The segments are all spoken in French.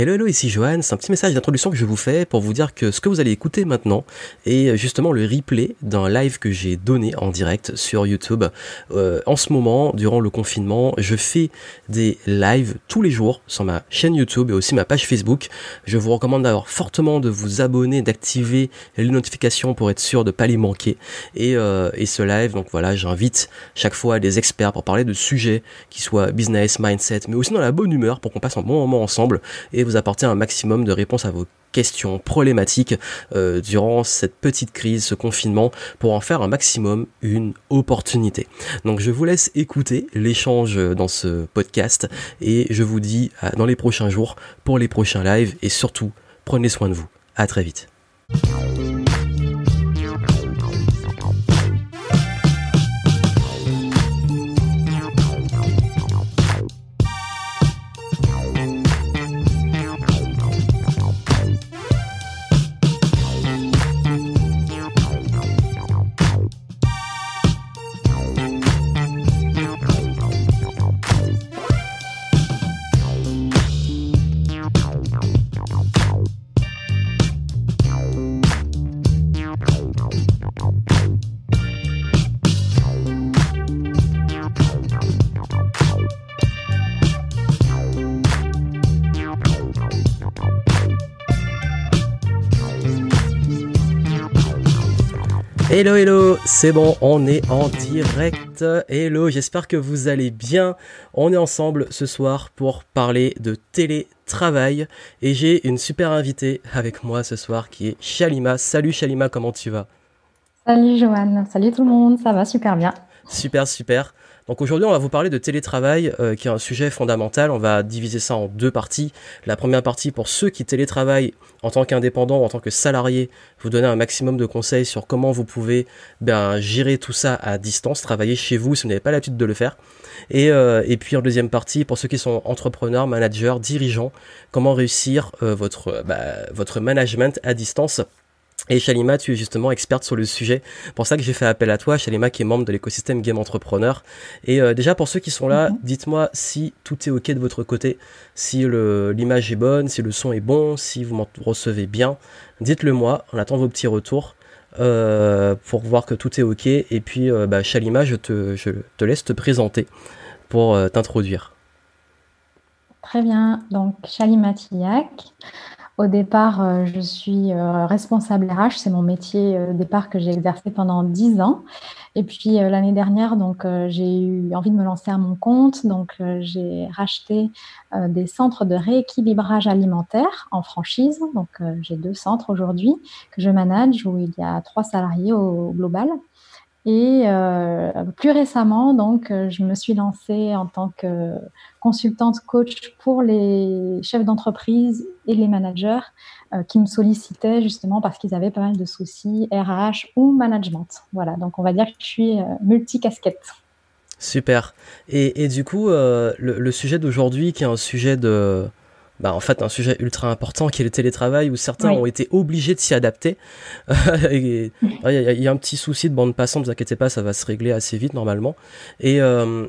Hello, hello, ici Johan. C'est un petit message d'introduction que je vous fais pour vous dire que ce que vous allez écouter maintenant est justement le replay d'un live que j'ai donné en direct sur YouTube. Euh, en ce moment, durant le confinement, je fais des lives tous les jours sur ma chaîne YouTube et aussi ma page Facebook. Je vous recommande d'avoir fortement de vous abonner, d'activer les notifications pour être sûr de pas les manquer. Et, euh, et ce live, donc voilà, j'invite chaque fois des experts pour parler de sujets qui soient business, mindset, mais aussi dans la bonne humeur pour qu'on passe un bon moment ensemble vous apporter un maximum de réponses à vos questions problématiques euh, durant cette petite crise, ce confinement, pour en faire un maximum une opportunité. Donc je vous laisse écouter l'échange dans ce podcast et je vous dis dans les prochains jours pour les prochains lives et surtout prenez soin de vous. À très vite. Hello, hello, c'est bon, on est en direct. Hello, j'espère que vous allez bien. On est ensemble ce soir pour parler de télétravail et j'ai une super invitée avec moi ce soir qui est Shalima. Salut Shalima, comment tu vas? Salut Joanne, salut tout le monde, ça va super bien. Super, super. Donc aujourd'hui, on va vous parler de télétravail, euh, qui est un sujet fondamental. On va diviser ça en deux parties. La première partie pour ceux qui télétravaillent en tant qu'indépendant, en tant que salarié, vous donner un maximum de conseils sur comment vous pouvez ben, gérer tout ça à distance, travailler chez vous si vous n'avez pas l'habitude de le faire. Et, euh, et puis en deuxième partie, pour ceux qui sont entrepreneurs, managers, dirigeants, comment réussir euh, votre, bah, votre management à distance et Shalima, tu es justement experte sur le sujet. Pour ça que j'ai fait appel à toi, Shalima, qui est membre de l'écosystème Game Entrepreneur. Et euh, déjà, pour ceux qui sont là, mhm. dites-moi si tout est OK de votre côté, si l'image est bonne, si le son est bon, si vous m'en recevez bien. Dites-le moi, on attend vos petits retours euh, pour voir que tout est OK. Et puis, euh, bah, Shalima, je te, je te laisse te présenter pour t'introduire. Très bien, donc Shalima Tillac. Au départ, euh, je suis euh, responsable RH, c'est mon métier euh, au départ que j'ai exercé pendant dix ans. Et puis l'année dernière, donc j'ai eu envie de me lancer à mon compte, donc j'ai racheté des centres de rééquilibrage alimentaire en franchise. Donc j'ai deux centres aujourd'hui que je manage où il y a trois salariés au global. Et euh, plus récemment, donc, euh, je me suis lancée en tant que consultante coach pour les chefs d'entreprise et les managers euh, qui me sollicitaient justement parce qu'ils avaient pas mal de soucis RH ou management. Voilà, donc on va dire que je suis multicasquette. Super. Et, du coup, le, sujet d'aujourd'hui, qui est un sujet de, bah, en fait un sujet ultra important qui est le télétravail où certains ont été obligés de s'y adapter. Il y, a un petit souci de bande passante, ne vous inquiétez pas, ça va se régler assez vite normalement. Et euh,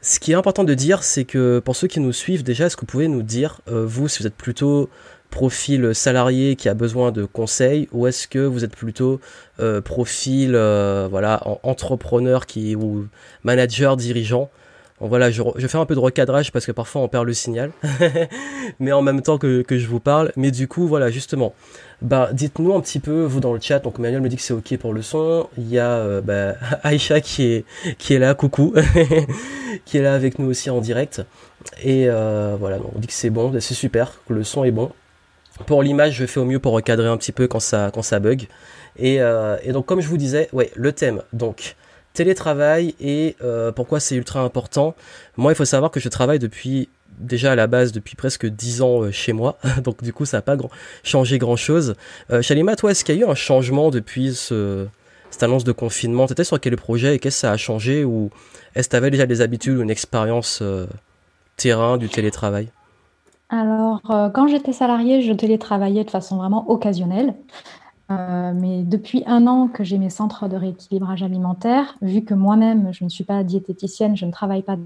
ce qui est important de dire, c'est que pour ceux qui nous suivent déjà, est-ce que vous pouvez nous dire, euh, vous, si vous êtes plutôt profil salarié qui a besoin de conseils ou est-ce que vous êtes plutôt euh, profil voilà entrepreneur qui ou manager dirigeant? Voilà, je, fais un peu de recadrage parce que parfois on perd le signal, mais en même temps que, je vous parle. Mais du coup, voilà, justement, bah, dites-nous un petit peu, vous dans le chat, donc Manuel me dit que c'est ok pour le son. Il y a euh, bah, Aïcha qui est, là, coucou, qui est là avec nous aussi en direct. Et euh, voilà, on dit que c'est bon, c'est super, le son est bon. Pour l'image, je fais au mieux pour recadrer un petit peu quand ça, quand bug. Et, euh, et donc, comme je vous disais, ouais, le thème, donc télétravail et euh, pourquoi c'est ultra important. Moi, il faut savoir que je travaille depuis déjà à la base depuis presque 10 ans euh, chez moi, donc du coup ça n'a pas grand, changé grand chose. Euh, Shalima, toi, est-ce qu'il y a eu un changement depuis ce, cette annonce de confinement? Tu étais sur quel projet et qu'est-ce que ça a changé? Ou est-ce que tu avais déjà des habitudes ou une expérience euh, terrain du télétravail? Alors, quand j'étais salariée, je télétravaillais de façon vraiment occasionnelle. Euh, mais depuis un an que j'ai mes centres de rééquilibrage alimentaire, vu que moi-même, je ne suis pas diététicienne, je ne travaille pas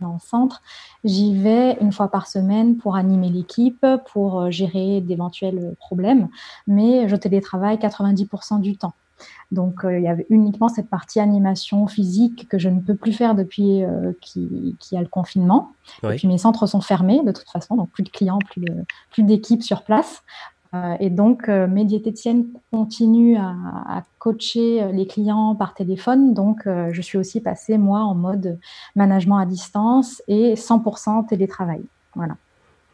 dans le centre. J'y vais une fois par semaine pour animer l'équipe, pour euh, gérer d'éventuels problèmes, mais je télétravaille 90% du temps. Donc, euh, il y avait uniquement cette partie animation physique que je ne peux plus faire depuis euh, qu'il y a le confinement. Et puis, mes centres sont fermés de toute façon, donc plus de clients, plus d'équipes sur place. Euh, et donc, euh, mes diététiciennes continuent à, coacher euh, les clients par téléphone. Donc, je suis aussi passée, moi, en mode management à distance et 100% télétravail. Voilà.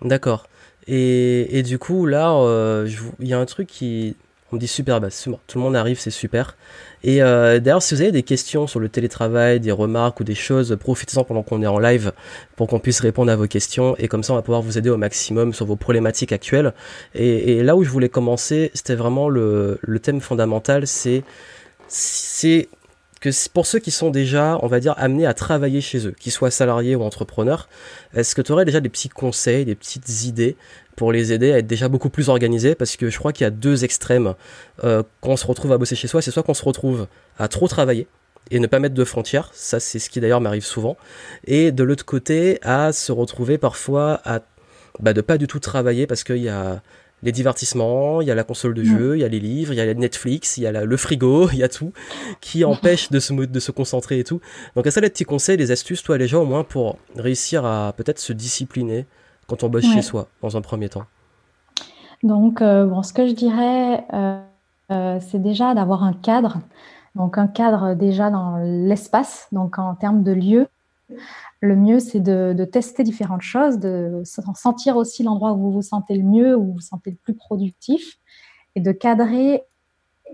D'accord. Et, et, du coup, là, il y a un truc qui, on me dit super, bah, tout le monde arrive, c'est super. Et euh, d'ailleurs, si vous avez des questions sur le télétravail, des remarques ou des choses, profitez-en pendant qu'on est en live pour qu'on puisse répondre à vos questions. Et comme ça, on va pouvoir vous aider au maximum sur vos problématiques actuelles. Et, là où je voulais commencer, c'était vraiment le, thème fondamental, c'est que pour ceux qui sont déjà, on va dire, amenés à travailler chez eux, qu'ils soient salariés ou entrepreneurs, est-ce que tu aurais déjà des petits conseils, des petites idées pour les aider à être déjà beaucoup plus organisés Parce que je crois qu'il y a deux extrêmes euh, quand on se retrouve à bosser chez soi. C'est soit qu'on se retrouve à trop travailler et ne pas mettre de frontières, ça c'est ce qui d'ailleurs m'arrive souvent, et de l'autre côté à se retrouver parfois à bah, de pas du tout travailler parce qu'il y a les divertissements, il y a la console de jeu, il y a les livres, il y a Netflix, il y a le frigo, il y a tout qui empêche de se, de se concentrer et tout. Donc, ça, les petits conseils, les astuces, toi, les gens, au moins, pour réussir à peut-être se discipliner quand on bosse chez soi, dans un premier temps Donc, euh, bon, ce que je dirais, euh, euh, c'est déjà d'avoir un cadre. Donc, un cadre déjà dans l'espace, donc en termes de lieu le mieux, c'est de, tester différentes choses, de sentir aussi l'endroit où vous vous sentez le mieux, où vous vous sentez le plus productif, et de cadrer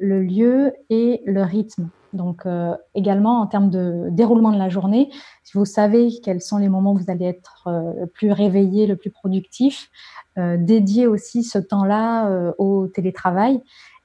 le lieu et le rythme. Donc euh, également en termes de déroulement de la journée, si vous savez quels sont les moments où vous allez être euh, le plus réveillé, le plus productif, euh, dédiez aussi ce temps-là au télétravail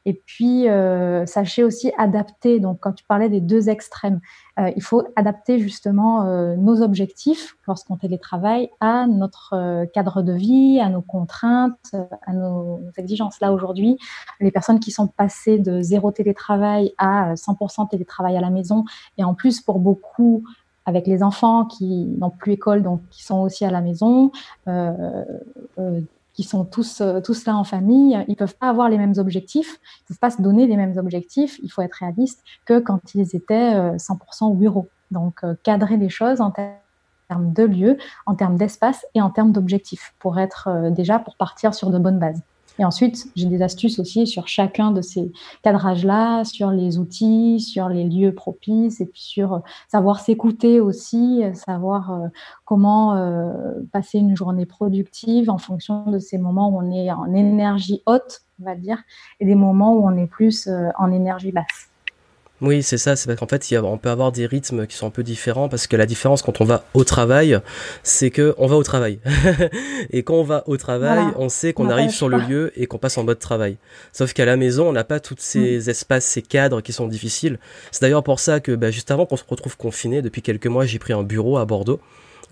et puis, euh, sachez aussi adapter. Donc, quand tu parlais des deux extrêmes, euh, il faut adapter justement euh, nos objectifs lorsqu'on télétravaille à notre cadre de vie, à nos contraintes, à nos exigences. Là, aujourd'hui, les personnes qui sont passées de zéro télétravail à 100% télétravail à la maison, et en plus, pour beaucoup, avec les enfants qui n'ont plus école, donc qui sont aussi à la maison, euh, euh, qui sont tous, euh, tous là en famille, ils peuvent pas avoir les mêmes objectifs, ils peuvent pas se donner les mêmes objectifs, il faut être réaliste, que quand ils étaient 100% euh, au bureau. Donc, euh, cadrer les choses en termes de lieu, en termes d'espace et en termes d'objectifs pour être déjà, pour partir sur de bonnes bases. Et ensuite, j'ai des astuces aussi sur chacun de ces cadrages-là, sur les outils, sur les lieux propices, et puis sur euh, savoir s'écouter aussi, euh, savoir euh, comment passer une journée productive en fonction de ces moments où on est en énergie haute, on va dire, et des moments où on est plus en énergie basse. Oui, c'est ça, c'est parce qu'en fait, on peut avoir des rythmes qui sont un peu différents parce que la différence quand on va au travail, c'est que on va au travail. et quand on va au travail, on sait qu'on arrive sur le lieu et qu'on passe en mode travail. Sauf qu'à la maison, on n'a pas tous ces mm. espaces, ces cadres qui sont difficiles. C'est d'ailleurs pour ça que bah, juste avant qu'on se retrouve confiné, depuis quelques mois, j'ai pris un bureau à Bordeaux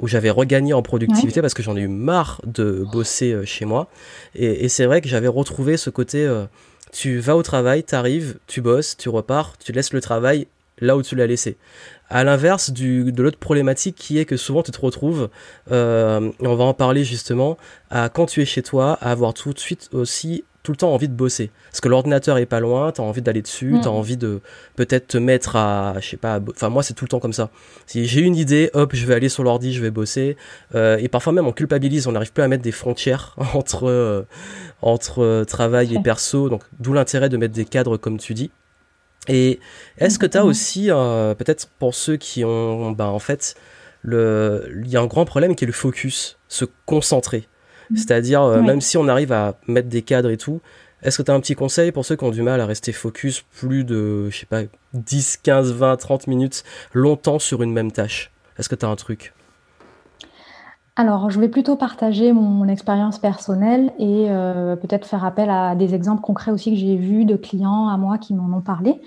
où j'avais regagné en productivité parce que j'en ai eu marre de bosser euh, chez moi. Et, c'est vrai que j'avais retrouvé ce côté... Euh, tu vas au travail, tu arrives, tu bosses, tu repars, tu laisses le travail là où tu l'as laissé. À l'inverse de l'autre problématique qui est que souvent tu te retrouves, euh, on va en parler justement, à quand tu es chez toi, à avoir tout de suite aussi tout le temps envie de bosser. Parce que l'ordinateur est pas loin, tu as envie d'aller dessus, tu as mm. envie de peut-être te mettre à, je sais pas, enfin moi c'est tout le temps comme ça. Si j'ai une idée, hop, je vais aller sur l'ordi, je vais bosser. Euh, et parfois même on culpabilise, on n'arrive plus à mettre des frontières entre, euh, entre euh, travail et perso, donc d'où l'intérêt de mettre des cadres comme tu dis. Et est-ce que tu as aussi, peut-être pour ceux qui ont, ben en fait, il y a un grand problème qui est le focus, se concentrer. C'est-à-dire, euh, même si on arrive à mettre des cadres et tout, est-ce que tu as un petit conseil pour ceux qui ont du mal à rester focus plus de, je sais pas, 10, 15, 20, 30 minutes longtemps sur une même tâche? Est-ce que tu as un truc? Alors, je vais plutôt partager mon, expérience personnelle et euh, peut-être faire appel à des exemples concrets aussi que j'ai vus de clients à moi qui m'en ont parlé.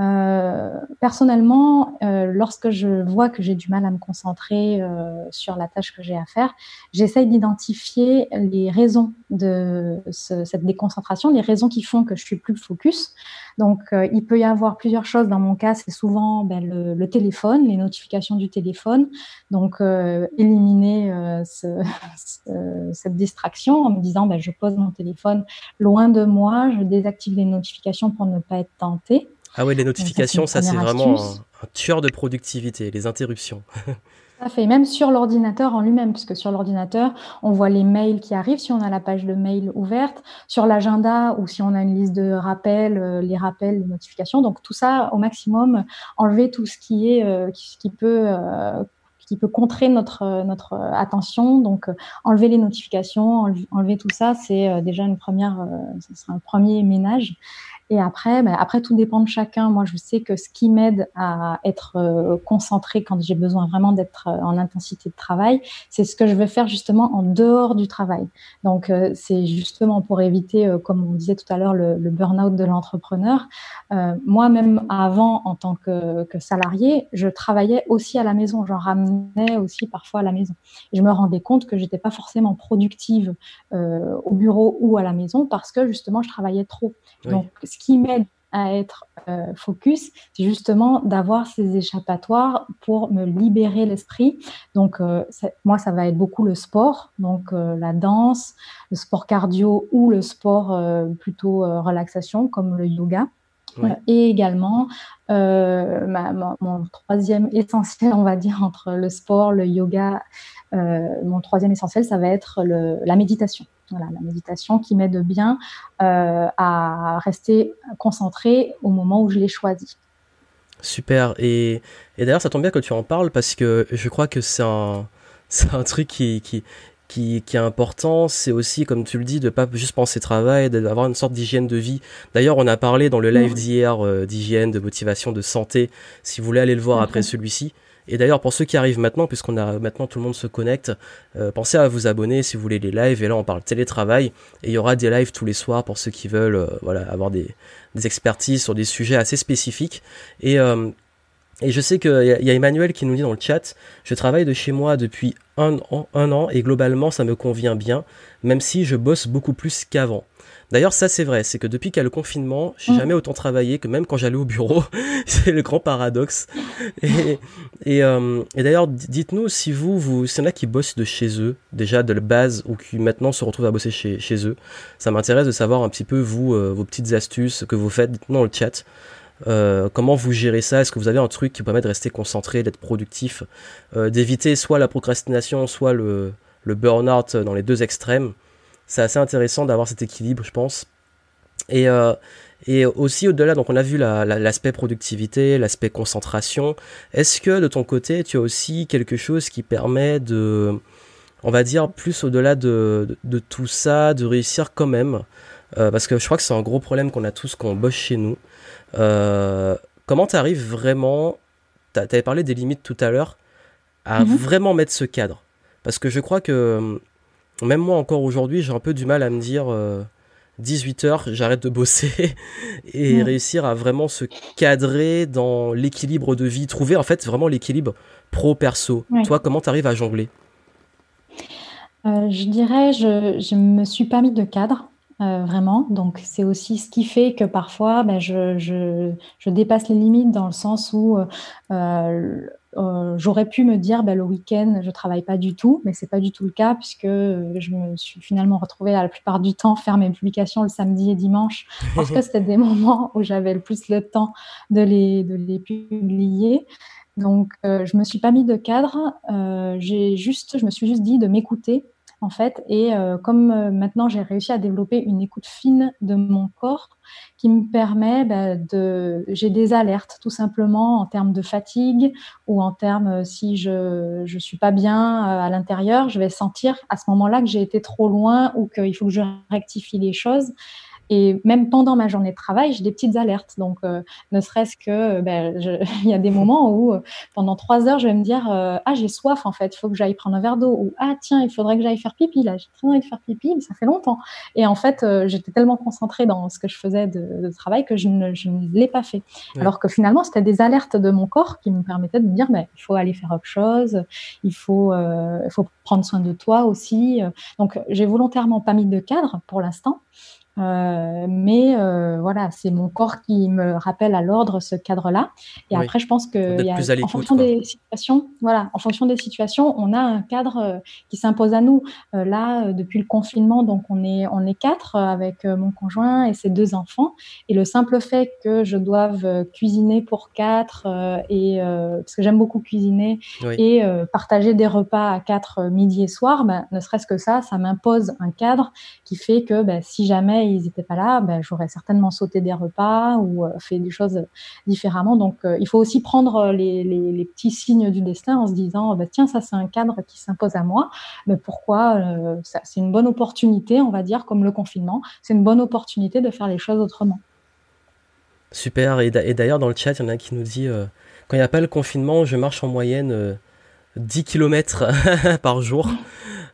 Euh, personnellement, euh, lorsque je vois que j'ai du mal à me concentrer euh, sur la tâche que j'ai à faire, j'essaye d'identifier les raisons de ce, cette déconcentration, les raisons qui font que je suis plus focus. Donc, euh, il peut y avoir plusieurs choses. Dans mon cas, c'est souvent ben, le, le, téléphone, les notifications du téléphone. Donc, euh, éliminer ce, ce, cette distraction en me disant, ben, je pose mon téléphone loin de moi, je désactive les notifications pour ne pas être tentée. Ah ouais, les notifications, ça, c'est vraiment un, tueur de productivité, les interruptions. Ça fait, même sur l'ordinateur en lui-même, puisque sur l'ordinateur, on voit les mails qui arrivent si on a la page de mail ouverte, sur l'agenda ou si on a une liste de rappels, euh, les rappels, les notifications. Donc tout ça, au maximum, enlever tout ce qui est, euh, qui, qui, peut, euh, qui peut contrer notre, notre attention. Donc enlever les notifications, enlever, tout ça, c'est déjà une première, ce sera un premier ménage. Et après, ben, après, tout dépend de chacun. Moi, je sais que ce qui m'aide à être euh, concentré quand j'ai besoin vraiment d'être euh, en intensité de travail, c'est ce que je vais faire justement en dehors du travail. Donc, euh, c'est justement pour éviter, comme on disait tout à l'heure, le, le burn-out de l'entrepreneur. Moi-même, avant, en tant que, que, salarié, je travaillais aussi à la maison. J'en ramenais aussi parfois à la maison. Et je me rendais compte que j'étais pas forcément productive au bureau ou à la maison parce que justement, je travaillais trop. Oui. Donc, qui m'aide à être euh, focus, c'est justement d'avoir ces échappatoires pour me libérer l'esprit. Donc, euh, moi, ça va être beaucoup le sport, donc euh, la danse, le sport cardio ou le sport plutôt relaxation, comme le yoga. Ouais. Et également, ma, ma, mon troisième essentiel, on va dire, entre le sport, le yoga, mon troisième essentiel, ça va être le, la méditation. Voilà, la méditation qui m'aide bien euh, à rester concentré au moment où je l'ai choisi. Super. Et, et d'ailleurs, ça tombe bien que tu en parles parce que je crois que c'est un, un truc qui, qui, qui, qui est important. C'est aussi, comme tu le dis, de pas juste penser travail, d'avoir une sorte d'hygiène de vie. D'ailleurs, on a parlé dans le live d'hier euh, d'hygiène, de motivation, de santé. Si vous voulez aller le voir okay. après celui-ci. Et d'ailleurs, pour ceux qui arrivent maintenant, puisqu'on a maintenant tout le monde se connecte, euh, pensez à vous abonner si vous voulez les lives. Et là, on parle télétravail. Et il y aura des lives tous les soirs pour ceux qui veulent euh, voilà, avoir des, des, expertises sur des sujets assez spécifiques. Et, euh, et je sais qu'il y, y, a Emmanuel qui nous dit dans le chat, je travaille de chez moi depuis un an, un an et globalement, ça me convient bien, même si je bosse beaucoup plus qu'avant. D'ailleurs, ça c'est vrai, c'est que depuis qu'il y a le confinement, j'ai mmh. jamais autant travaillé que même quand j'allais au bureau. c'est le grand paradoxe. Et, et, euh, et d'ailleurs, dites-nous si vous, vous, s'il y en a qui bossent de chez eux, déjà de la base, ou qui maintenant se retrouvent à bosser chez, chez eux. Ça m'intéresse de savoir un petit peu, vous, euh, vos petites astuces que vous faites. Dites-nous dans le chat. Euh, comment vous gérez ça? Est-ce que vous avez un truc qui vous permet de rester concentré, d'être productif, d'éviter soit la procrastination, soit le, le burn-out dans les deux extrêmes? C'est assez intéressant d'avoir cet équilibre, je pense. Et, euh, et aussi au-delà, donc on a vu l'aspect la, la, productivité, l'aspect concentration. Est-ce que de ton côté, tu as aussi quelque chose qui permet de, on va dire, plus au-delà de, de, de, tout ça, de réussir quand même? Euh, Parce que je crois que c'est un gros problème qu'on a tous quand on bosse chez nous. Euh, comment tu arrives vraiment, tu avais parlé des limites tout à l'heure, à mm -hmm. vraiment mettre ce cadre? Parce que je crois que même moi encore aujourd'hui, j'ai un peu du mal à me dire euh, 18 heures, j'arrête de bosser et mmh. réussir à vraiment se cadrer dans l'équilibre de vie, trouver en fait vraiment l'équilibre pro-perso. Ouais. Toi, comment tu arrives à jongler? Euh, Je dirais, je ne me suis pas mis de cadre. Euh, vraiment. Donc, c'est aussi ce qui fait que parfois, ben, je, je, je, dépasse les limites dans le sens où euh, euh, j'aurais pu me dire bah, le week-end je travaille pas du tout, mais c'est pas du tout le cas puisque je me suis finalement retrouvée à la plupart du temps faire mes publications le samedi et dimanche parce que c'était des moments où j'avais le plus le temps de les, de les publier. Donc euh, je me suis pas mis de cadre, euh, j'ai juste, je me suis juste dit de m'écouter en fait. Et euh, comme euh, maintenant j'ai réussi à développer une écoute fine de mon corps qui me permet bah, de, j'ai des alertes tout simplement en termes de fatigue ou en termes euh, si je je suis pas bien à l'intérieur, je vais sentir à ce moment-là que j'ai été trop loin ou qu'il faut que je rectifie les choses. Et même pendant ma journée de travail, j'ai des petites alertes. Donc, ne serait-ce que, ben, il y a des moments où pendant trois heures, je vais me dire, ah, j'ai soif en fait, il faut que j'aille prendre un verre d'eau. Ou ah, tiens, il faudrait que j'aille faire pipi là, j'ai très envie de faire pipi, mais ça fait longtemps. Et en fait, j'étais tellement concentrée dans ce que je faisais de, travail que je ne, je ne l'ai pas fait. Alors que finalement, c'était des alertes de mon corps qui me permettaient de me dire, mais il faut aller faire autre chose, il faut, euh, il faut prendre soin de toi aussi. Donc, j'ai volontairement pas mis de cadre pour l'instant. Euh, mais euh, voilà, c'est mon corps qui me rappelle à l'ordre ce cadre-là. Et après, je pense que y a, en fonction des situations, voilà, en fonction des situations, on a un cadre euh, qui s'impose à nous. là, depuis le confinement, donc on est on est quatre avec mon conjoint et ses deux enfants. Et le simple fait que je doive cuisiner pour quatre et parce que j'aime beaucoup cuisiner et partager des repas à quatre midi et soir, ben, ne serait-ce que ça, ça m'impose un cadre qui fait que ben, si jamais ils n'étaient pas là, ben, j'aurais certainement sauté des repas ou euh, fait des choses différemment. Donc, euh, il faut aussi prendre euh, les, petits signes du destin en se disant, ben, tiens, ça c'est un cadre qui s'impose à moi, mais pourquoi C'est une bonne opportunité, on va dire, comme le confinement, c'est une bonne opportunité de faire les choses autrement. Super, et d'ailleurs dans le chat, il y en a qui nous dit, quand il n'y a pas le confinement, je marche en moyenne 10 km par jour.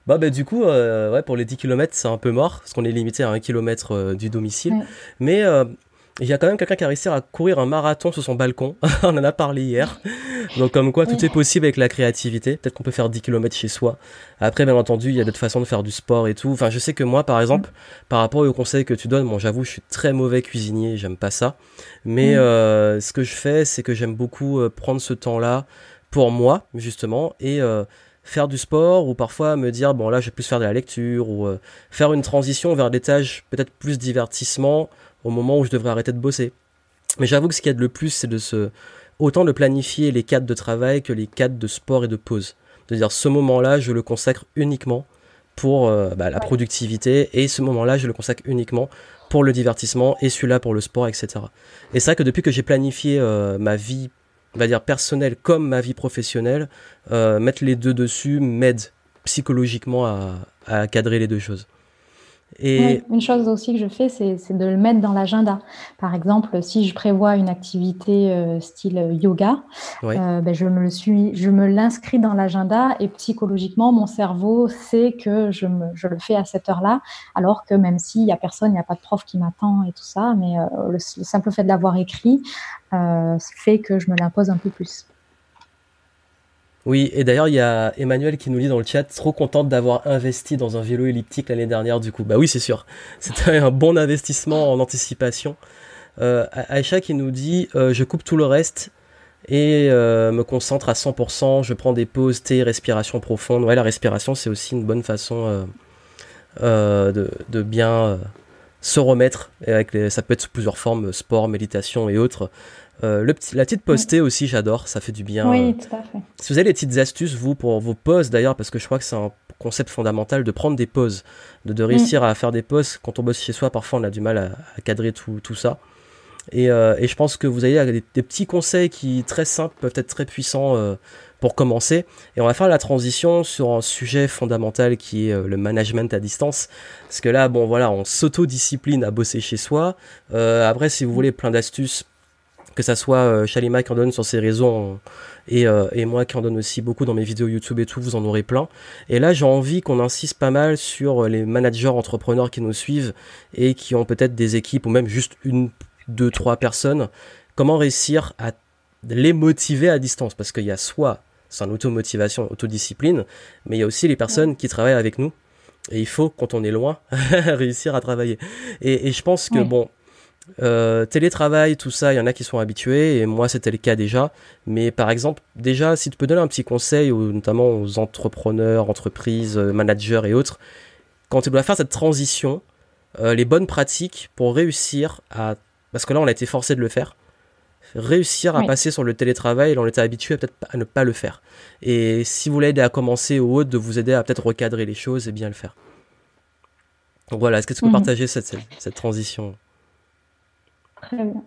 Bah, bah, du coup, euh, ouais, pour les 10 km, c'est un peu mort, parce qu'on est limité à 1 km euh, du domicile. Mais euh, il y a quand même quelqu'un qui a réussi à courir un marathon sur son balcon. On en a parlé hier. Donc, comme quoi, tout est possible avec la créativité. Peut-être qu'on peut faire 10 km chez soi. Après, bien entendu, il y a d'autres façons de faire du sport et tout. Enfin, je sais que moi, par exemple, par rapport aux conseils que tu donnes, bon, j'avoue, je suis très mauvais cuisinier, j'aime pas ça. Mais ce que je fais, c'est que j'aime beaucoup prendre ce temps-là pour moi, justement, et faire du sport ou parfois me dire bon là je vais plus faire de la lecture ou euh, faire une transition vers des tâches peut-être plus divertissement au moment où je devrais arrêter de bosser. Mais j'avoue que ce qu'il y a de le plus c'est de se autant de planifier les cadres de travail que les cadres de sport et de pause. De dire ce moment-là je le consacre uniquement pour euh, bah, la productivité et ce moment-là je le consacre uniquement pour le divertissement et celui-là pour le sport etc. Et c'est vrai que depuis que j'ai planifié euh, ma vie on va dire personnelle comme ma vie professionnelle, euh, mettre les deux dessus m'aide psychologiquement à, à, cadrer les deux choses. Et... une chose aussi que je fais, c'est de le mettre dans l'agenda. Par exemple, si je prévois une activité euh, style yoga, euh, ben je me le suis, je me l'inscris dans l'agenda et psychologiquement, mon cerveau sait que je, me, je le fais à cette heure-là, alors que même s'il n'y a personne, il n'y a pas de prof qui m'attend et tout ça, mais euh, le, simple fait de l'avoir écrit fait que je me l'impose un peu plus. Oui, et d'ailleurs, il y a Emmanuel qui nous dit dans le chat, trop contente d'avoir investi dans un vélo elliptique l'année dernière, du coup. Bah oui, c'est sûr. C'était un bon investissement en anticipation. Euh, Aïcha qui nous dit, euh, je coupe tout le reste et euh, me concentre à 100%, je prends des pauses, thé, respiration profonde. Ouais, la respiration, c'est aussi une bonne façon euh, de, bien se remettre. Et avec ça peut être sous plusieurs formes, sport, méditation et autres. Euh, le petit, la petite postée aussi, j'adore, ça fait du bien. Oui, tout à fait. Si vous avez des petites astuces, vous, pour vos pauses d'ailleurs, parce que je crois que c'est un concept fondamental de prendre des pauses, de, de réussir mm. à faire des pauses. Quand on bosse chez soi, parfois on a du mal à, cadrer tout, tout ça. Et, euh, et, je pense que vous avez des, des, petits conseils qui, très simples, peuvent être très puissants euh, pour commencer. Et on va faire la transition sur un sujet fondamental qui est euh, le management à distance. Parce que là, bon, voilà, on s'autodiscipline à bosser chez soi. Euh, après, si vous voulez plein d'astuces, que ça soit euh, Shalima qui en donne sur ses réseaux et, euh, et, moi qui en donne aussi beaucoup dans mes vidéos YouTube et tout, vous en aurez plein. Et là, j'ai envie qu'on insiste pas mal sur euh, les managers entrepreneurs qui nous suivent et qui ont peut-être des équipes ou même juste une, deux, trois personnes. Comment réussir à les motiver à distance? Parce qu'il y a soit c'est une automotivation, autodiscipline, mais il y a aussi les personnes qui travaillent avec nous. Et il faut, quand on est loin, réussir à travailler. Et, et je pense que, bon, euh, télétravail, tout ça, il y en a qui sont habitués, et moi c'était le cas déjà. Mais par exemple, déjà, si tu peux donner un petit conseil, notamment aux entrepreneurs, entreprises, euh, managers et autres, quand tu dois faire cette transition, euh, les bonnes pratiques pour réussir à... Parce que là, on a été forcé de le faire. Réussir à passer sur le télétravail, on était habitué peut-être à ne pas le faire. Et si vous voulez aider à commencer ou autre, de vous aider à peut-être recadrer les choses et bien le faire. Donc voilà, est-ce que tu peux mhm. partager cette, cette transition? Très bien.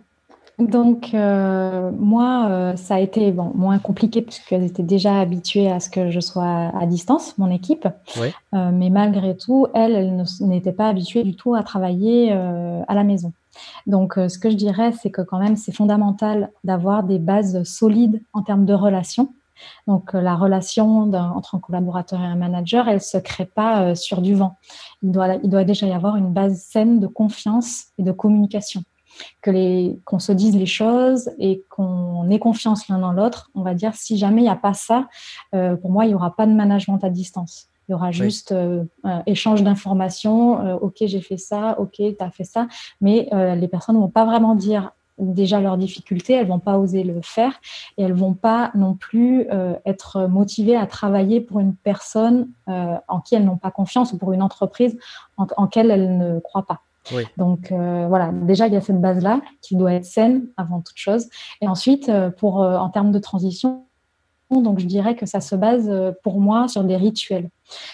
Donc, euh, moi, euh, ça a été bon, moins compliqué puisqu'elles étaient déjà habituées à ce que je sois à distance, mon équipe. Euh, mais malgré tout, elles, elles n'étaient pas habituées du tout à travailler à la maison. Donc, ce que je dirais, c'est que quand même, c'est fondamental d'avoir des bases solides en termes de relations. Donc, la relation entre un collaborateur et un manager, elle ne se crée pas sur du vent. Il doit, il doit déjà y avoir une base saine de confiance et de communication que les qu'on se dise les choses et qu'on ait confiance l'un dans l'autre. On va dire si jamais il n'y a pas ça, euh, pour moi il n'y aura pas de management à distance. Il y aura juste euh, échange d'informations. Euh, ok, j'ai fait ça. Ok, tu as fait ça. Mais les personnes ne vont pas vraiment dire déjà leurs difficultés, elles vont pas oser le faire et elles vont pas non plus être motivées à travailler pour une personne en qui elles n'ont pas confiance ou pour une entreprise en, en laquelle elles ne croient pas. Donc euh, voilà, déjà il y a cette base-là qui doit être saine avant toute chose. Et ensuite, euh, pour euh, en termes de transition, donc je dirais que ça se base pour moi sur des rituels.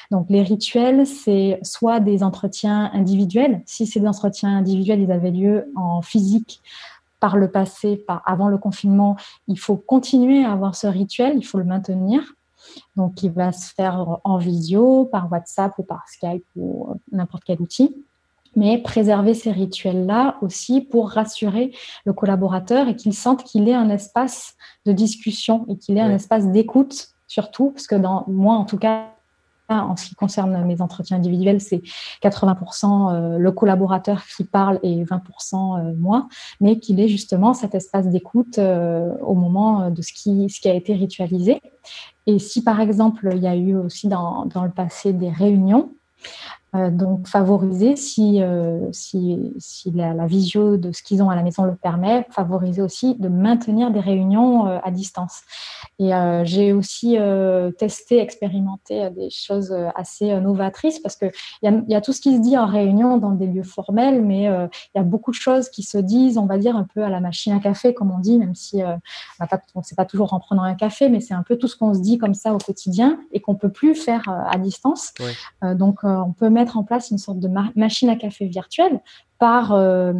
Donc les rituels, c'est soit des entretiens individuels. Si ces entretiens individuels, ils avaient lieu en physique par le passé, par, avant le confinement, il faut continuer à avoir ce rituel, il faut le maintenir. Donc, il va se faire en visio, par WhatsApp ou par Skype ou n'importe quel outil mais préserver ces rituels-là aussi pour rassurer le collaborateur et qu'il sente qu'il ait un espace de discussion et qu'il ait un espace d'écoute surtout, parce que dans moi en tout cas, en ce qui concerne mes entretiens individuels, c'est 80% euh, le collaborateur qui parle et 20% euh, moi, mais qu'il ait justement cet espace d'écoute euh, au moment de ce qui, ce qui a été ritualisé. Et si par exemple, il y a eu aussi dans, dans le passé des réunions, euh, donc favoriser, si, euh, si, si la, la, visio de ce qu'ils ont à la maison le permet, favoriser aussi de maintenir des réunions euh, à distance. Et j'ai aussi testé, expérimenté des choses assez novatrices parce qu'il y, a, y a tout ce qui se dit en réunion dans des lieux formels, mais il y a beaucoup de choses qui se disent, on va dire, un peu à la machine à café, comme on dit, même si on ne sait pas toujours en prenant un café, mais c'est un peu tout ce qu'on se dit comme ça au quotidien et qu'on peut plus faire à distance. donc, on peut mettre en place une sorte de machine à café virtuelle par, euh,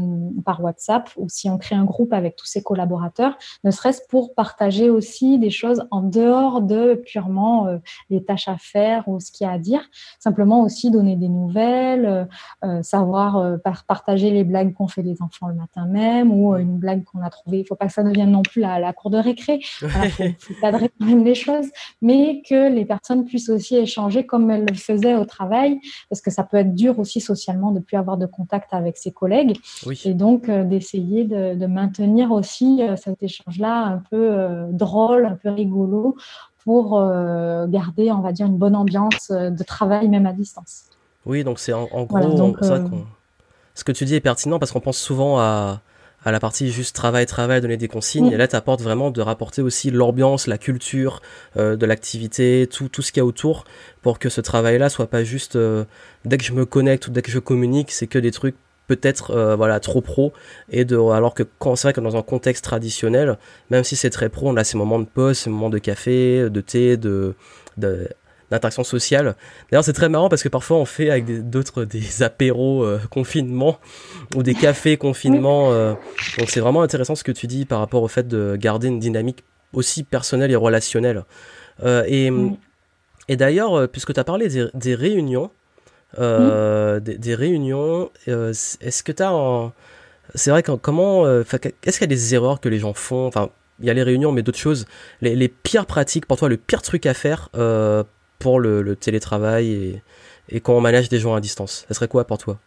par WhatsApp ou si on crée un groupe avec tous ses collaborateurs, ne serait-ce pour partager aussi des choses en dehors de purement euh, les tâches à faire ou ce qu'il y a à dire, simplement aussi donner des nouvelles, euh, euh savoir euh, partager les blagues qu'ont fait les enfants le matin même ou une blague qu'on a trouvée. Il faut pas que ça devienne non plus la, la cour de récré, il faut, cadrer quand même les choses, mais que les personnes puissent aussi échanger comme elles le faisaient au travail, parce que ça peut être dur aussi socialement de plus avoir de contact avec ses collègues. Et donc, euh, d'essayer de, maintenir aussi euh, cet échange-là un peu euh, drôle, un peu rigolo pour garder, on va dire, une bonne ambiance de travail même à distance. Oui, donc c'est en, gros, ce que tu dis est pertinent parce qu'on pense souvent à, à la partie juste travail, travail, donner des consignes. Mm. Et là, tu apportes vraiment de rapporter aussi l'ambiance, la culture de l'activité, tout, tout ce qu'il y a autour pour que ce travail-là soit pas juste dès que je me connecte ou dès que je communique, c'est que des trucs peut-être euh, voilà trop pro. Et de alors que quand c'est vrai que dans un contexte traditionnel même si c'est très pro on a ces moments de pause ces moments de café de thé de, d'interaction sociale. D'ailleurs c'est très marrant parce que parfois on fait avec d'autres des, apéros euh, confinement ou des cafés confinement euh. donc c'est vraiment intéressant ce que tu dis par rapport au fait de garder une dynamique aussi personnelle et relationnelle. Et, et d'ailleurs puisque tu as parlé des réunions euh, des, réunions. Euh, est-ce que tu as C'est vrai que comment. Euh, est-ce qu'il y a des erreurs que les gens font? Enfin, il y a les réunions, mais d'autres choses. Les, pires pratiques, pour toi, le pire truc à faire pour le, télétravail et, et quand on manage des gens à distance, ce serait quoi pour toi?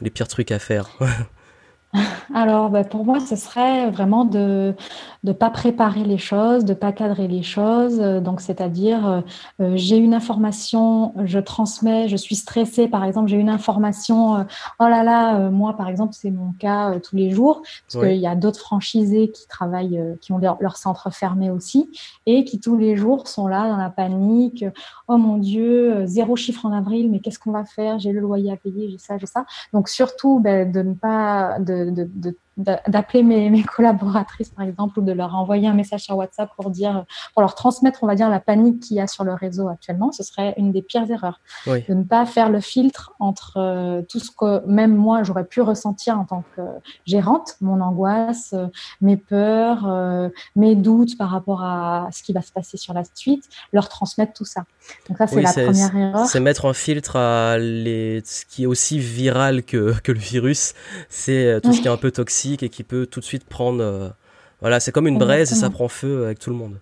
Les pires trucs à faire Alors, bah, pour moi, ce serait vraiment de ne pas préparer les choses, de ne pas cadrer les choses. Euh, donc, c'est-à-dire, euh, euh, j'ai une information, je transmets, je suis stressée, par exemple, j'ai une information, oh là là, moi, par exemple, c'est mon cas tous les jours, parce qu'il y a d'autres franchisés qui travaillent, qui ont leur, centre fermé aussi, et qui tous les jours sont là dans la panique. Oh mon Dieu, zéro chiffre en avril, mais qu'est-ce qu'on va faire? J'ai le loyer à payer, j'ai ça, j'ai ça. Donc, surtout, ben, de ne pas... De, de, d'appeler mes, mes, collaboratrices, par exemple, ou de leur envoyer un message sur WhatsApp pour dire, pour leur transmettre, on va dire, la panique qu'il y a sur le réseau actuellement, ce serait une des pires erreurs. De ne pas faire le filtre entre euh, tout ce que même moi j'aurais pu ressentir en tant que gérante, mon angoisse, euh, mes peurs, euh, mes doutes par rapport à ce qui va se passer sur la suite, leur transmettre tout ça. Donc ça, c'est la première erreur. C'est mettre un filtre à les... ce qui est aussi viral que, que le virus, c'est tout ce qui est un peu toxique et qui peut tout de suite prendre... Voilà, c'est comme une braise et ça prend feu avec tout le monde.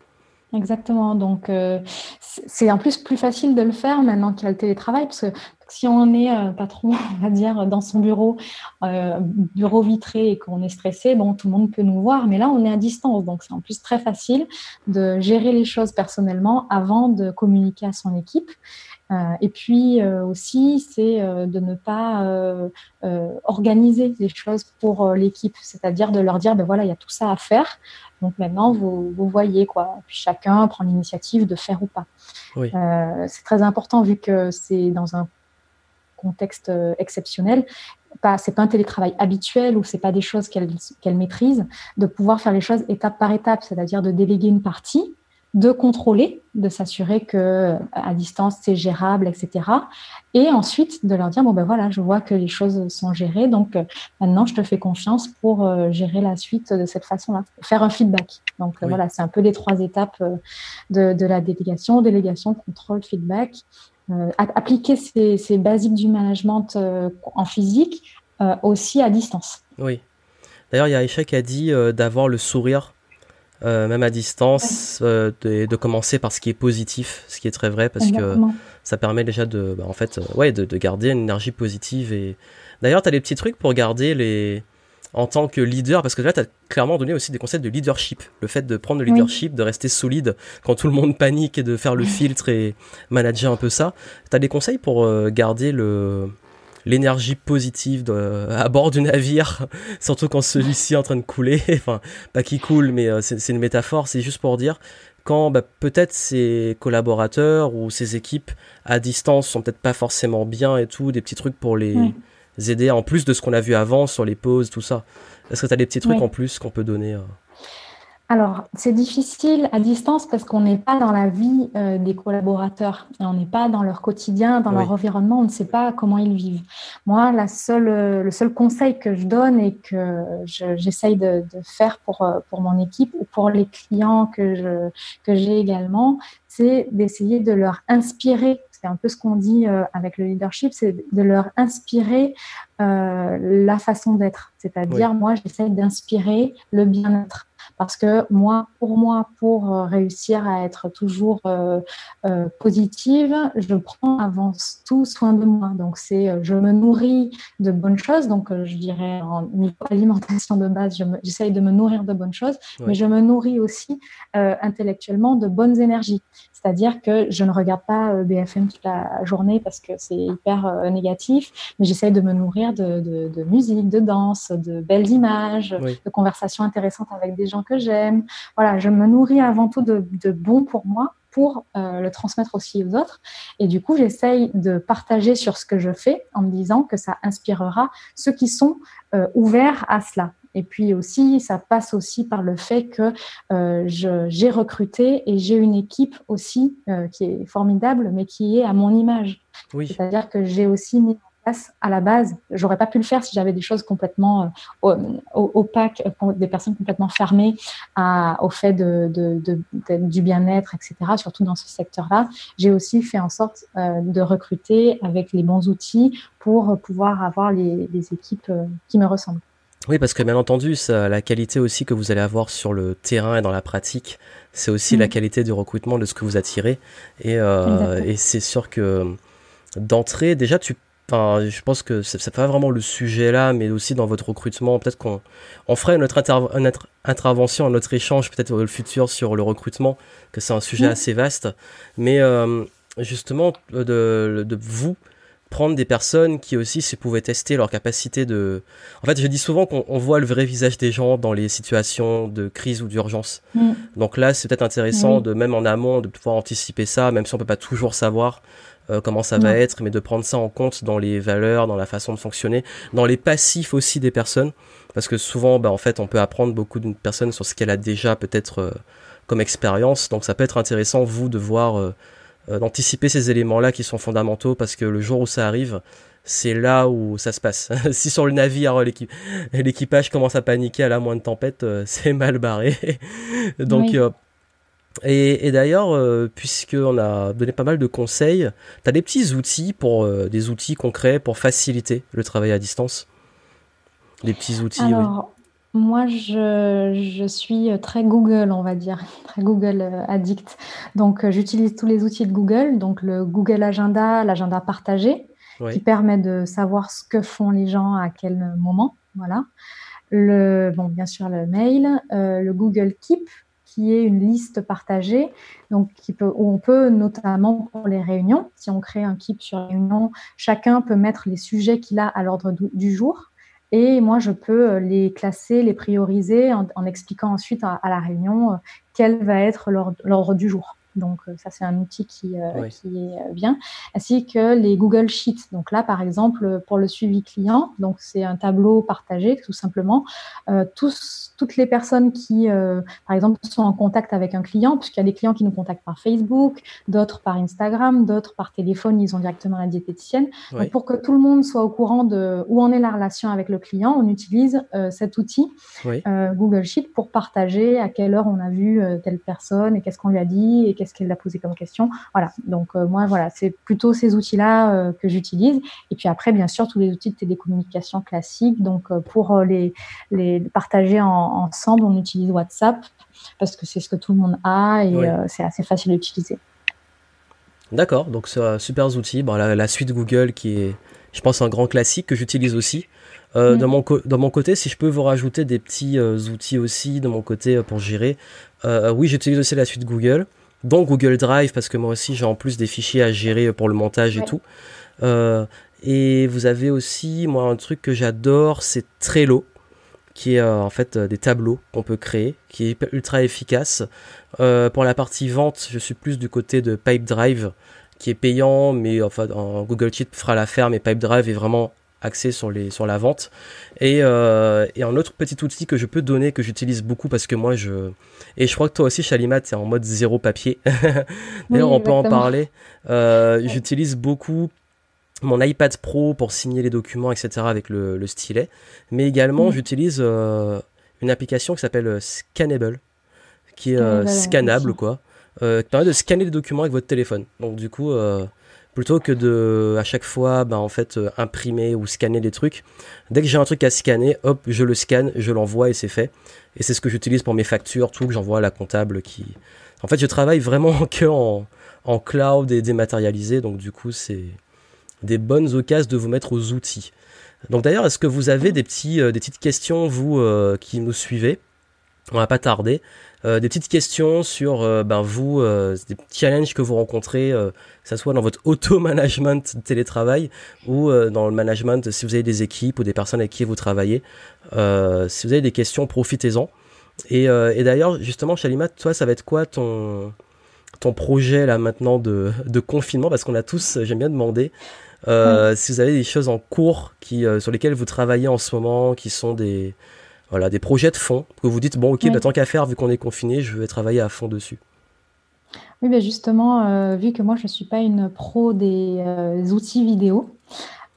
Exactement. Donc, euh, c'est en plus plus facile de le faire maintenant qu'il y a le télétravail, parce que si on est euh, patron, on va dire, dans son bureau, euh, bureau vitré et qu'on est stressé, bon, tout le monde peut nous voir, mais là, on est à distance. Donc, c'est en plus très facile de gérer les choses personnellement avant de communiquer à son équipe. et puis aussi, c'est de ne pas organiser les choses pour l'équipe, c'est-à-dire de leur dire, ben voilà, il y a tout ça à faire. Donc maintenant, vous, vous voyez quoi. Puis chacun prend l'initiative de faire ou pas. Euh, c'est très important vu que c'est dans un contexte euh, exceptionnel. Pas, c'est pas un télétravail habituel ou c'est pas des choses qu'elle, qu'elle maîtrise, de pouvoir faire les choses étape par étape, c'est-à-dire de déléguer une partie de contrôler, de s'assurer que à distance c'est gérable, etc. Et ensuite de leur dire bon ben voilà, je vois que les choses sont gérées, donc euh, maintenant je te fais confiance pour euh, gérer la suite de cette façon-là, faire un feedback. Donc voilà, c'est un peu les trois étapes de, la délégation, délégation, contrôle, feedback. Appliquer ces, ces, basiques du management en physique aussi à distance. Oui. D'ailleurs, il y a Aïcha qui a dit d'avoir le sourire euh, même à distance, euh, de, commencer par ce qui est positif, ce qui est très vrai, parce que ça permet déjà de, bah, en fait, euh, ouais, de, garder une énergie positive. Et d'ailleurs, tu as des petits trucs pour garder les, en tant que leader, parce que là, tu as clairement donné aussi des concepts de leadership, le fait de prendre le leadership, de rester solide quand tout le monde panique et de faire le filtre et manager un peu ça. Tu as des conseils pour garder le l'énergie positive de, à bord du navire, surtout quand celui-ci est en train de couler? enfin, pas qu'il coule, mais euh, c'est une métaphore. C'est juste pour dire quand bah, peut-être ses collaborateurs ou ses équipes à distance sont peut-être pas forcément bien et tout, des petits trucs pour les aider en plus de ce qu'on a vu avant sur les pauses, tout ça. Est-ce que tu as des petits trucs en plus qu'on peut donner euh alors, c'est difficile à distance parce qu'on n'est pas dans la vie euh, des collaborateurs, on n'est pas dans leur quotidien, dans leur environnement, on ne sait pas comment ils vivent. Moi, la seule, euh, le seul conseil que je donne et que j'essaye de, de, faire pour, pour mon équipe ou pour les clients que j'ai que également, c'est d'essayer de leur inspirer c'est un peu ce qu'on dit avec le leadership, c'est de leur inspirer euh, la façon d'être. C'est-à-dire, moi, j'essaye d'inspirer le bien-être. Parce que moi, pour moi, pour euh, réussir à être toujours euh, euh, positive, je prends avant tout soin de moi. Donc, c'est, je me nourris de bonnes choses. Donc, je dirais en alimentation de base, j'essaye de me nourrir de bonnes choses, mais je me nourris aussi intellectuellement de bonnes énergies. C'est-à-dire que je ne regarde pas BFM toute la journée parce que c'est hyper négatif, mais j'essaye de me nourrir de, de, musique, de danse, de belles images, de conversations intéressantes avec des gens que j'aime. Voilà, je me nourris avant tout de, de bon pour moi pour euh, le transmettre aussi aux autres. Et du coup, j'essaye de partager sur ce que je fais en me disant que ça inspirera ceux qui sont euh, ouverts à cela. Et puis aussi, ça passe aussi par le fait que euh, j'ai recruté et j'ai une équipe aussi qui est formidable, mais qui est à mon image. Oui. C'est-à-dire que j'ai aussi mis à la base. J'aurais pas pu le faire si j'avais des choses complètement euh, opaques, euh, des personnes complètement fermées à, au fait de, du bien-être, etc. Surtout dans ce secteur-là. J'ai aussi fait en sorte euh, de recruter avec les bons outils pour pouvoir avoir les, équipes qui me ressemblent. Oui, parce que bien entendu, ça, la qualité aussi que vous allez avoir sur le terrain et dans la pratique, c'est aussi la mm. qualité du recrutement de ce que vous attirez. Et, et c'est sûr que d'entrée, déjà, tu Enfin, je pense que c'est pas vraiment le sujet là, mais aussi dans votre recrutement. Peut-être qu'on on ferait notre, notre, intervention, notre échange, peut-être le futur sur le recrutement, que c'est un sujet assez vaste. Mais euh, justement, de, de, vous prendre des personnes qui aussi se pouvaient tester leur capacité de. En fait, je dis souvent qu'on voit le vrai visage des gens dans les situations de crise ou d'urgence. Mm. Donc là, c'est peut-être intéressant de même en amont de pouvoir anticiper ça, même si on peut pas toujours savoir comment ça va être, mais de prendre ça en compte dans les valeurs, dans la façon de fonctionner, dans les passifs aussi des personnes, parce que souvent, bah, en fait, on peut apprendre beaucoup d'une personne sur ce qu'elle a déjà peut-être comme expérience, donc ça peut être intéressant vous de voir, d'anticiper ces éléments-là qui sont fondamentaux, parce que le jour où ça arrive, c'est là où ça se passe. si sur le navire l'équipage commence à paniquer à la moindre tempête, euh, c'est mal barré. Donc euh, et, d'ailleurs, euh, puisqu'on a donné pas mal de conseils, tu as des petits outils pour des outils concrets pour faciliter le travail à distance? Des petits outils. Alors, moi, je, je, suis très Google, on va dire, très Google addict. Donc, j'utilise tous les outils de Google, donc le Google Agenda, l'agenda partagé qui permet de savoir ce que font les gens à quel moment. Voilà. Le, bon, bien sûr, le mail, euh, le Google Keep, qui est une liste partagée, donc qui peut, où on peut notamment pour les réunions, si on crée un Keep sur réunion, chacun peut mettre les sujets qu'il a à l'ordre du, jour. Et moi, je peux euh, les classer, les prioriser en, expliquant ensuite à, la réunion euh, quel va être l'ordre du jour. Donc euh, ça, c'est un outil qui, euh, qui est euh, bien, ainsi que les Google Sheets. Donc là, par exemple, pour le suivi client, donc c'est un tableau partagé, tout simplement. tous, toutes les personnes qui, par exemple, sont en contact avec un client, puisqu'il y a des clients qui nous contactent par Facebook, d'autres par Instagram, d'autres par téléphone, ils ont directement la diététicienne. Donc pour que tout le monde soit au courant de où en est la relation avec le client, on utilise cet outil Google Sheet pour partager à quelle heure on a vu telle personne et qu'est-ce qu'on lui a dit et qu'est-ce qu'elle a posé comme question. Voilà. Donc euh, moi, voilà, c'est plutôt ces outils-là euh, que j'utilise. Et puis après, bien sûr, tous les outils de télécommunication classiques. Donc euh, pour les, les partager ensemble, on utilise WhatsApp parce que c'est ce que tout le monde a et c'est assez facile d'utiliser. D'accord, donc c'est super outil. Bon, la, suite Google qui est, je pense, un grand classique que j'utilise aussi. Mm. de, mon de mon côté, si je peux vous rajouter des petits outils aussi de mon côté pour gérer, oui, j'utilise aussi la suite Google dans Google Drive parce que moi aussi j'ai en plus des fichiers à gérer pour le montage et tout. Euh, et vous avez aussi, moi, un truc que j'adore, c'est Trello, qui est euh, en fait euh, des tableaux qu'on peut créer, qui est ultra efficace. pour la partie vente, je suis plus du côté de Pipedrive, qui est payant, mais enfin, Google Sheet fera l'affaire, mais Pipedrive est vraiment axé sur, les, sur la vente. Et, euh, et, un autre petit outil que je peux donner, que j'utilise beaucoup parce que moi je... Et je crois que toi aussi, Chalimat, tu es en mode zéro papier. D'ailleurs, on peut en parler. Euh, j'utilise beaucoup mon iPad Pro pour signer les documents, etc. avec le, le stylet. Mais également, j'utilise euh, une application qui s'appelle Scannable, qui est scannable, quoi. qui permet de scanner les documents avec votre téléphone. Donc du coup plutôt que de à chaque fois bah, en fait euh, imprimer ou scanner des trucs dès que j'ai un truc à scanner hop je le scanne je l'envoie et c'est fait. Et c'est ce que j'utilise pour mes factures tout que j'envoie à la comptable qui en fait je travaille vraiment que en, cloud et dématérialisé. Donc du coup c'est des bonnes occasions de vous mettre aux outils. Donc d'ailleurs est-ce que vous avez des petits euh, des petites questions vous euh, qui nous suivez? On va pas tarder euh, des petites questions sur euh, ben, vous, euh, des challenges que vous rencontrez, que ce soit dans votre auto-management de télétravail ou dans le management si vous avez des équipes ou des personnes avec qui vous travaillez. si vous avez des questions, profitez-en. Et, et d'ailleurs, justement, Chalimat, toi, ça va être quoi ton, ton projet là maintenant de, de confinement? Parce qu'on a tous, j'aime bien demander, si vous avez des choses en cours qui, sur lesquelles vous travaillez en ce moment, qui sont des, voilà, des projets de fond que vous dites bon ok bah, tant qu'à faire vu qu'on est confiné je vais travailler à fond dessus. Oui, mais justement, euh, vu que moi je ne suis pas une pro des euh, outils vidéo,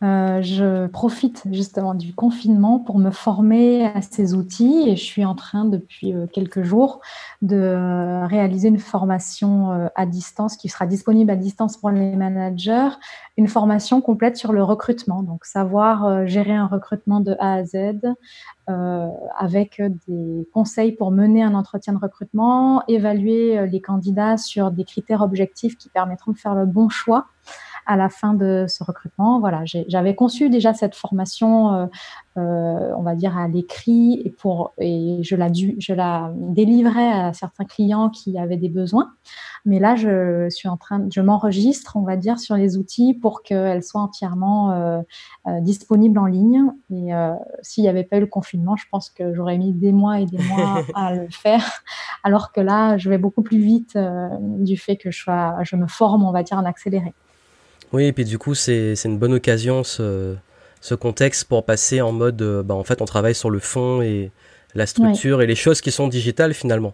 euh, je profite justement du confinement pour me former à ces outils et je suis en train depuis quelques jours de réaliser une formation à distance qui sera disponible à distance pour les managers, une formation complète sur le recrutement, donc savoir gérer un recrutement de A à Z avec des conseils pour mener un entretien de recrutement, évaluer les candidats sur des critères objectifs qui permettront de faire le bon choix à la fin de ce recrutement. Voilà, j'avais conçu déjà cette formation, euh, euh, on va dire à l'écrit, et pour et je la je la délivrais à certains clients qui avaient des besoins. Mais là, je suis en train, je m'enregistre, on va dire, sur les outils pour qu'elles soient entièrement euh, disponibles en ligne. Et s'il n'y avait pas eu le confinement, je pense que j'aurais mis des mois et des mois à le faire. Alors que là, je vais beaucoup plus vite du fait que je sois, je me forme, on va dire, en accéléré. Oui, et puis du coup, c'est une bonne occasion, ce, ce, contexte, pour passer en mode, euh, bah, en fait, on travaille sur le fond et la structure et les choses qui sont digitales finalement.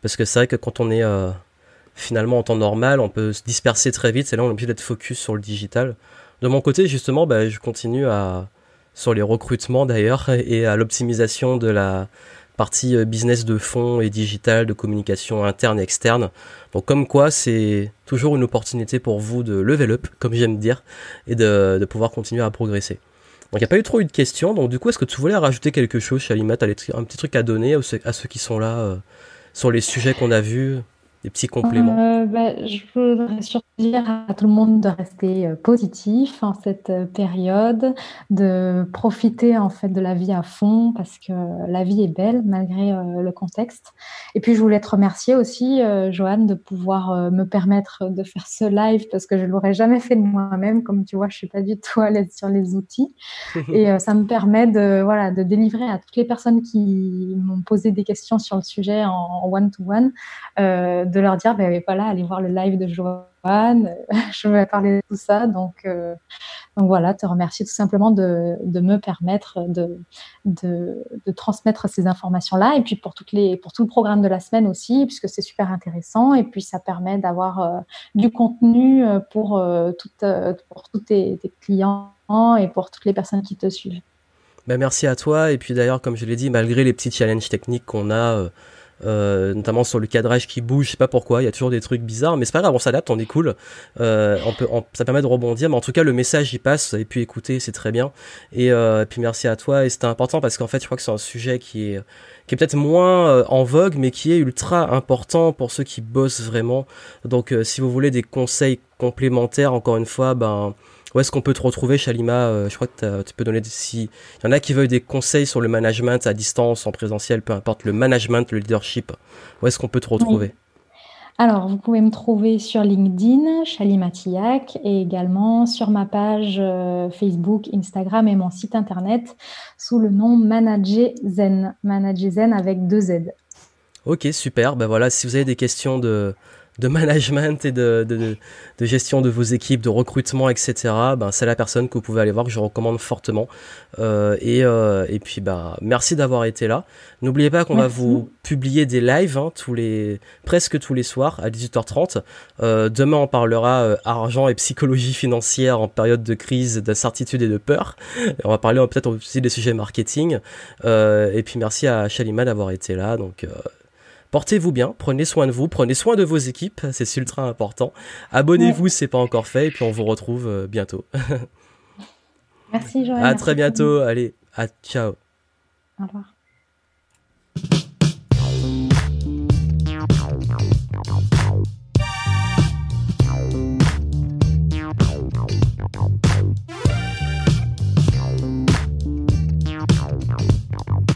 Parce que c'est vrai que quand on est euh, finalement en temps normal, on peut se disperser très vite, c'est là on est obligé d'être focus sur le digital. De mon côté, justement, bah, je continue à, sur les recrutements d'ailleurs, et à l'optimisation de la partie euh, business de fond et digital, de communication interne et externe. Donc comme quoi, c'est toujours une opportunité pour vous de level up, comme j'aime dire, et de, pouvoir continuer à progresser. Donc il n'y a pas eu trop eu de questions, donc du coup, est-ce que tu voulais rajouter quelque chose, Shalima Tu as un petit truc à donner à ceux, qui sont là euh, sur les sujets qu'on a vus? Des petits compléments euh, bah, Je voudrais surtout dire à tout le monde de rester euh, positif en cette euh, période, de profiter en fait de la vie à fond parce que la vie est belle malgré le contexte. Et puis je voulais te remercier aussi, Joanne, de pouvoir me permettre de faire ce live parce que je l'aurais jamais fait de moi-même. Comme tu vois, je suis pas du tout à l'aise sur les outils et ça me permet de voilà de délivrer à toutes les personnes qui m'ont posé des questions sur le sujet en one-to-one. De leur dire, ben voilà, allez voir le live de Joanne, je vais parler de tout ça. Donc, euh, voilà, te remercier tout simplement de, me permettre de, transmettre ces informations-là. Et puis pour, tout le programme de la semaine aussi, puisque c'est super intéressant. Et puis ça permet d'avoir euh, du contenu euh, pour, tous tes, clients et pour toutes les personnes qui te suivent. Ben merci à toi. Et puis d'ailleurs, comme je l'ai dit, malgré les petits challenges techniques qu'on a, notamment sur le cadrage qui bouge, je sais pas pourquoi, il y a toujours des trucs bizarres, mais c'est pas grave, on s'adapte, on est cool, euh, ça permet de rebondir, mais en tout cas le message y passe, vous avez pu écouter, c'est très bien, et, euh, puis merci à toi, et c'était important parce qu'en fait je crois que c'est un sujet qui est, qui est peut-être moins euh, en vogue, mais qui est ultra important pour ceux qui bossent vraiment, donc euh, si vous voulez des conseils complémentaires, encore une fois, ben où est-ce qu'on peut te retrouver, Shalima euh, Je crois que tu peux donner si il y en a qui veulent des conseils sur le management à distance, en présentiel, peu importe le management, le leadership. Où est-ce qu'on peut te retrouver? Alors, vous pouvez me trouver sur LinkedIn, Shalima Tillac, et également sur ma page euh, Facebook, Instagram et mon site internet sous le nom Manager Zen. Manager Zen avec deux Z. Ok, super. Ben voilà, si vous avez des questions de de management et de, de, de, gestion de vos équipes, de recrutement, etc., ben, c'est la personne que vous pouvez aller voir, que je recommande fortement. Euh, et, euh, et puis, ben, merci d'avoir été là. N'oubliez pas qu'on va vous publier des lives hein, tous les, presque tous les soirs à 18h30. Euh, demain, on parlera euh, argent et psychologie financière en période de crise, d'incertitude et de peur. Et on va parler peut-être aussi des sujets marketing. Euh, et puis, merci à Shalima d'avoir été là. Donc, Portez-vous bien, prenez soin de vous, prenez soin de vos équipes, c'est ultra important. Abonnez-vous si c'est pas encore fait et puis on vous retrouve euh, bientôt. merci Joël. À très bientôt, allez, à ciao. Au revoir.